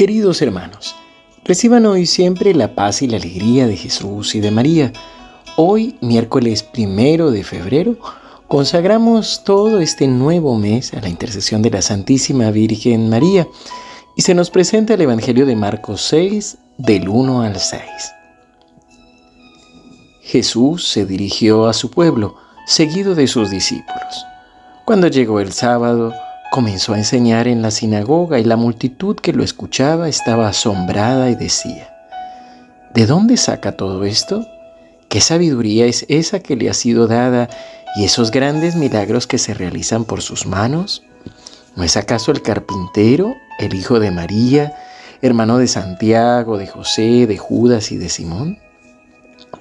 Queridos hermanos, reciban hoy siempre la paz y la alegría de Jesús y de María. Hoy, miércoles primero de febrero, consagramos todo este nuevo mes a la intercesión de la Santísima Virgen María y se nos presenta el Evangelio de Marcos 6, del 1 al 6. Jesús se dirigió a su pueblo, seguido de sus discípulos. Cuando llegó el sábado, comenzó a enseñar en la sinagoga y la multitud que lo escuchaba estaba asombrada y decía, ¿de dónde saca todo esto? ¿Qué sabiduría es esa que le ha sido dada y esos grandes milagros que se realizan por sus manos? ¿No es acaso el carpintero, el hijo de María, hermano de Santiago, de José, de Judas y de Simón?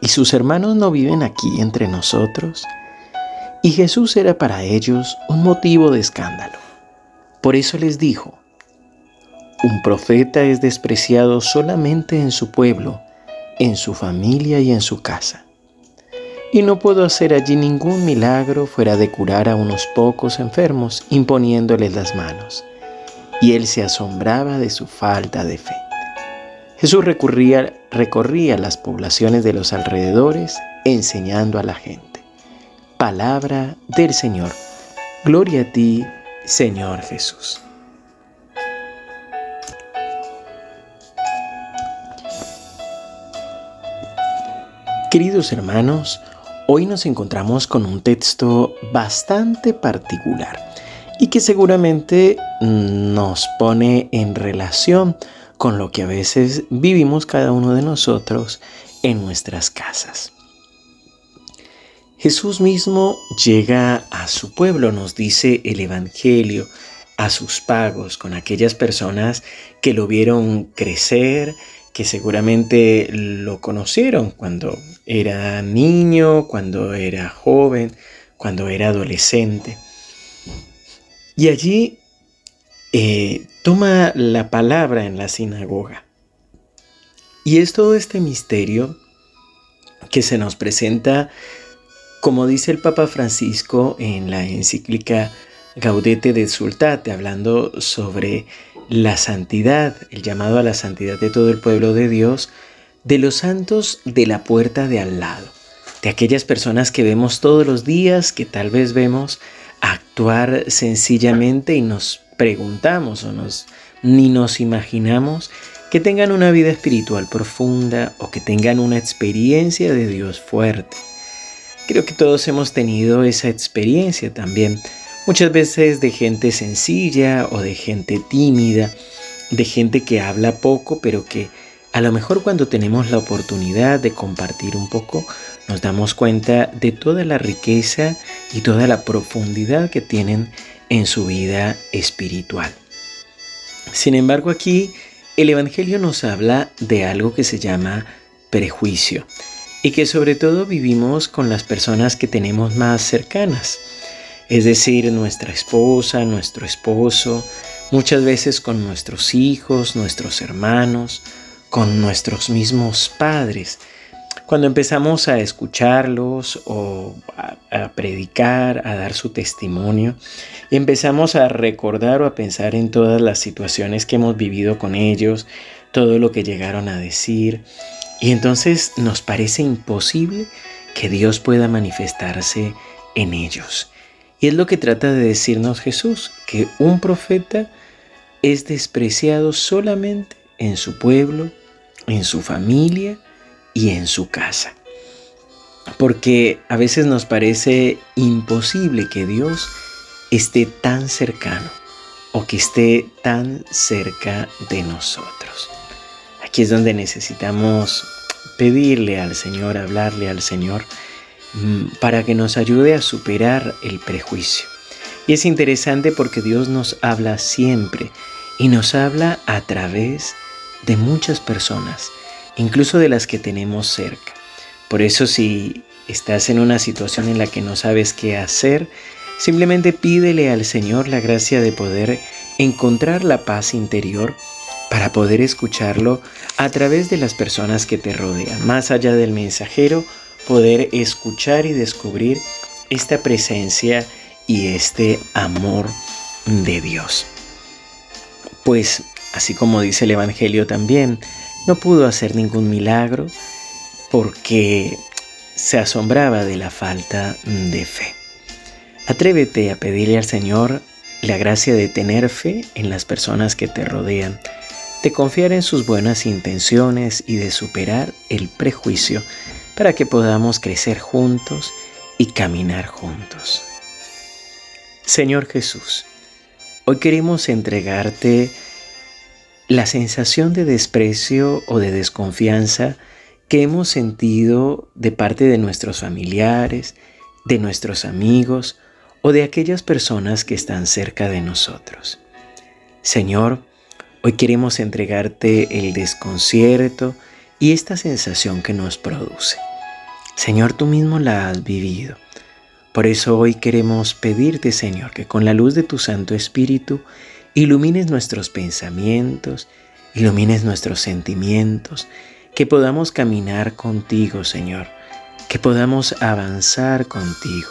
¿Y sus hermanos no viven aquí entre nosotros? Y Jesús era para ellos un motivo de escándalo. Por eso les dijo, un profeta es despreciado solamente en su pueblo, en su familia y en su casa. Y no puedo hacer allí ningún milagro fuera de curar a unos pocos enfermos imponiéndoles las manos. Y él se asombraba de su falta de fe. Jesús recurría, recorría las poblaciones de los alrededores enseñando a la gente. Palabra del Señor. Gloria a ti, Señor Jesús. Queridos hermanos, hoy nos encontramos con un texto bastante particular y que seguramente nos pone en relación con lo que a veces vivimos cada uno de nosotros en nuestras casas. Jesús mismo llega a su pueblo, nos dice el Evangelio, a sus pagos, con aquellas personas que lo vieron crecer, que seguramente lo conocieron cuando era niño, cuando era joven, cuando era adolescente. Y allí eh, toma la palabra en la sinagoga. Y es todo este misterio que se nos presenta, como dice el Papa Francisco en la encíclica Gaudete de Sultate, hablando sobre la santidad, el llamado a la santidad de todo el pueblo de Dios, de los santos de la puerta de al lado, de aquellas personas que vemos todos los días, que tal vez vemos actuar sencillamente y nos preguntamos o nos, ni nos imaginamos que tengan una vida espiritual profunda o que tengan una experiencia de Dios fuerte. Creo que todos hemos tenido esa experiencia también, muchas veces de gente sencilla o de gente tímida, de gente que habla poco, pero que a lo mejor cuando tenemos la oportunidad de compartir un poco, nos damos cuenta de toda la riqueza y toda la profundidad que tienen en su vida espiritual. Sin embargo, aquí el Evangelio nos habla de algo que se llama prejuicio y que sobre todo vivimos con las personas que tenemos más cercanas, es decir, nuestra esposa, nuestro esposo, muchas veces con nuestros hijos, nuestros hermanos, con nuestros mismos padres. Cuando empezamos a escucharlos o a, predicar, a dar su testimonio, empezamos a recordar o a pensar en todas las situaciones que hemos vivido con ellos, todo lo que llegaron a decir, y entonces nos parece imposible que Dios pueda manifestarse en ellos. Y es lo que trata de decirnos Jesús, que un profeta es despreciado solamente en su pueblo, en su familia, y en su casa. Porque a veces nos parece imposible que Dios esté tan cercano o que esté tan cerca de nosotros. Aquí es donde necesitamos pedirle al Señor, hablarle al Señor, mm, para que nos ayude a superar el prejuicio. Y es interesante porque Dios nos habla siempre y nos habla a través de muchas personas incluso de las que tenemos cerca. Por eso si estás en una situación en la que no sabes qué hacer, simplemente pídele al Señor la gracia de poder encontrar la paz interior para poder escucharlo a través de las personas que te rodean. Más allá del mensajero, poder escuchar y descubrir esta presencia y este amor de Dios. Pues así como dice el Evangelio también, no pudo hacer ningún milagro porque se asombraba de la falta de fe. Atrévete a pedirle al Señor la gracia de tener fe en las personas que te rodean, de confiar en sus buenas intenciones y de superar el prejuicio para que podamos crecer juntos y caminar juntos. Señor Jesús, hoy queremos entregarte la sensación de desprecio o de desconfianza que hemos sentido de parte de nuestros familiares, de nuestros amigos o de aquellas personas que están cerca de nosotros. Señor, hoy queremos entregarte el desconcierto y esta sensación que nos produce. Señor, tú mismo la has vivido. Por eso hoy queremos pedirte, Señor, que con la luz de tu Santo Espíritu ilumines nuestros pensamientos, ilumines nuestros sentimientos, que podamos caminar contigo, Señor, que podamos avanzar contigo.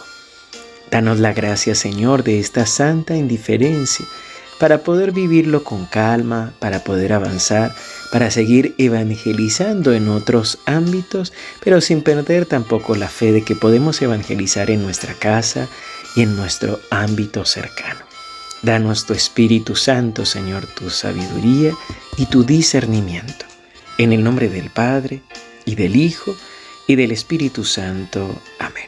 Danos la gracia, Señor, de esta santa indiferencia para poder vivirlo con calma, para poder avanzar, para seguir evangelizando en otros ámbitos, pero sin perder tampoco la fe de que podemos evangelizar en nuestra casa y en nuestro ámbito cercano. Danos tu Espíritu Santo, Señor, tu sabiduría y tu discernimiento. En el nombre del Padre, y del Hijo, y del Espíritu Santo. Amén.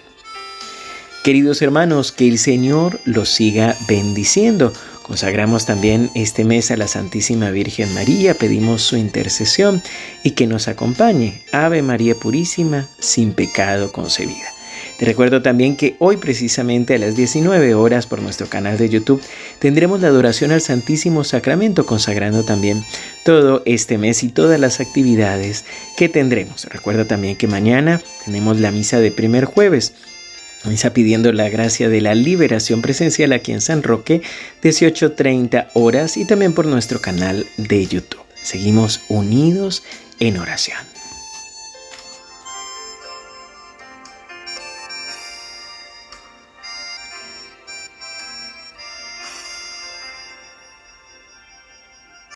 Queridos hermanos, que el Señor los siga bendiciendo. Consagramos también este mes a la Santísima Virgen María, pedimos su intercesión y que nos acompañe. Ave María Purísima, sin pecado concebida. Te recuerdo también que hoy precisamente a las 19 horas por nuestro canal de YouTube tendremos la adoración al Santísimo Sacramento consagrando también todo este mes y todas las actividades que tendremos. Recuerda también que mañana tenemos la misa de primer jueves. Misa pidiendo la gracia de la liberación presencial aquí en San Roque, 18.30 horas y también por nuestro canal de YouTube. Seguimos unidos en oración.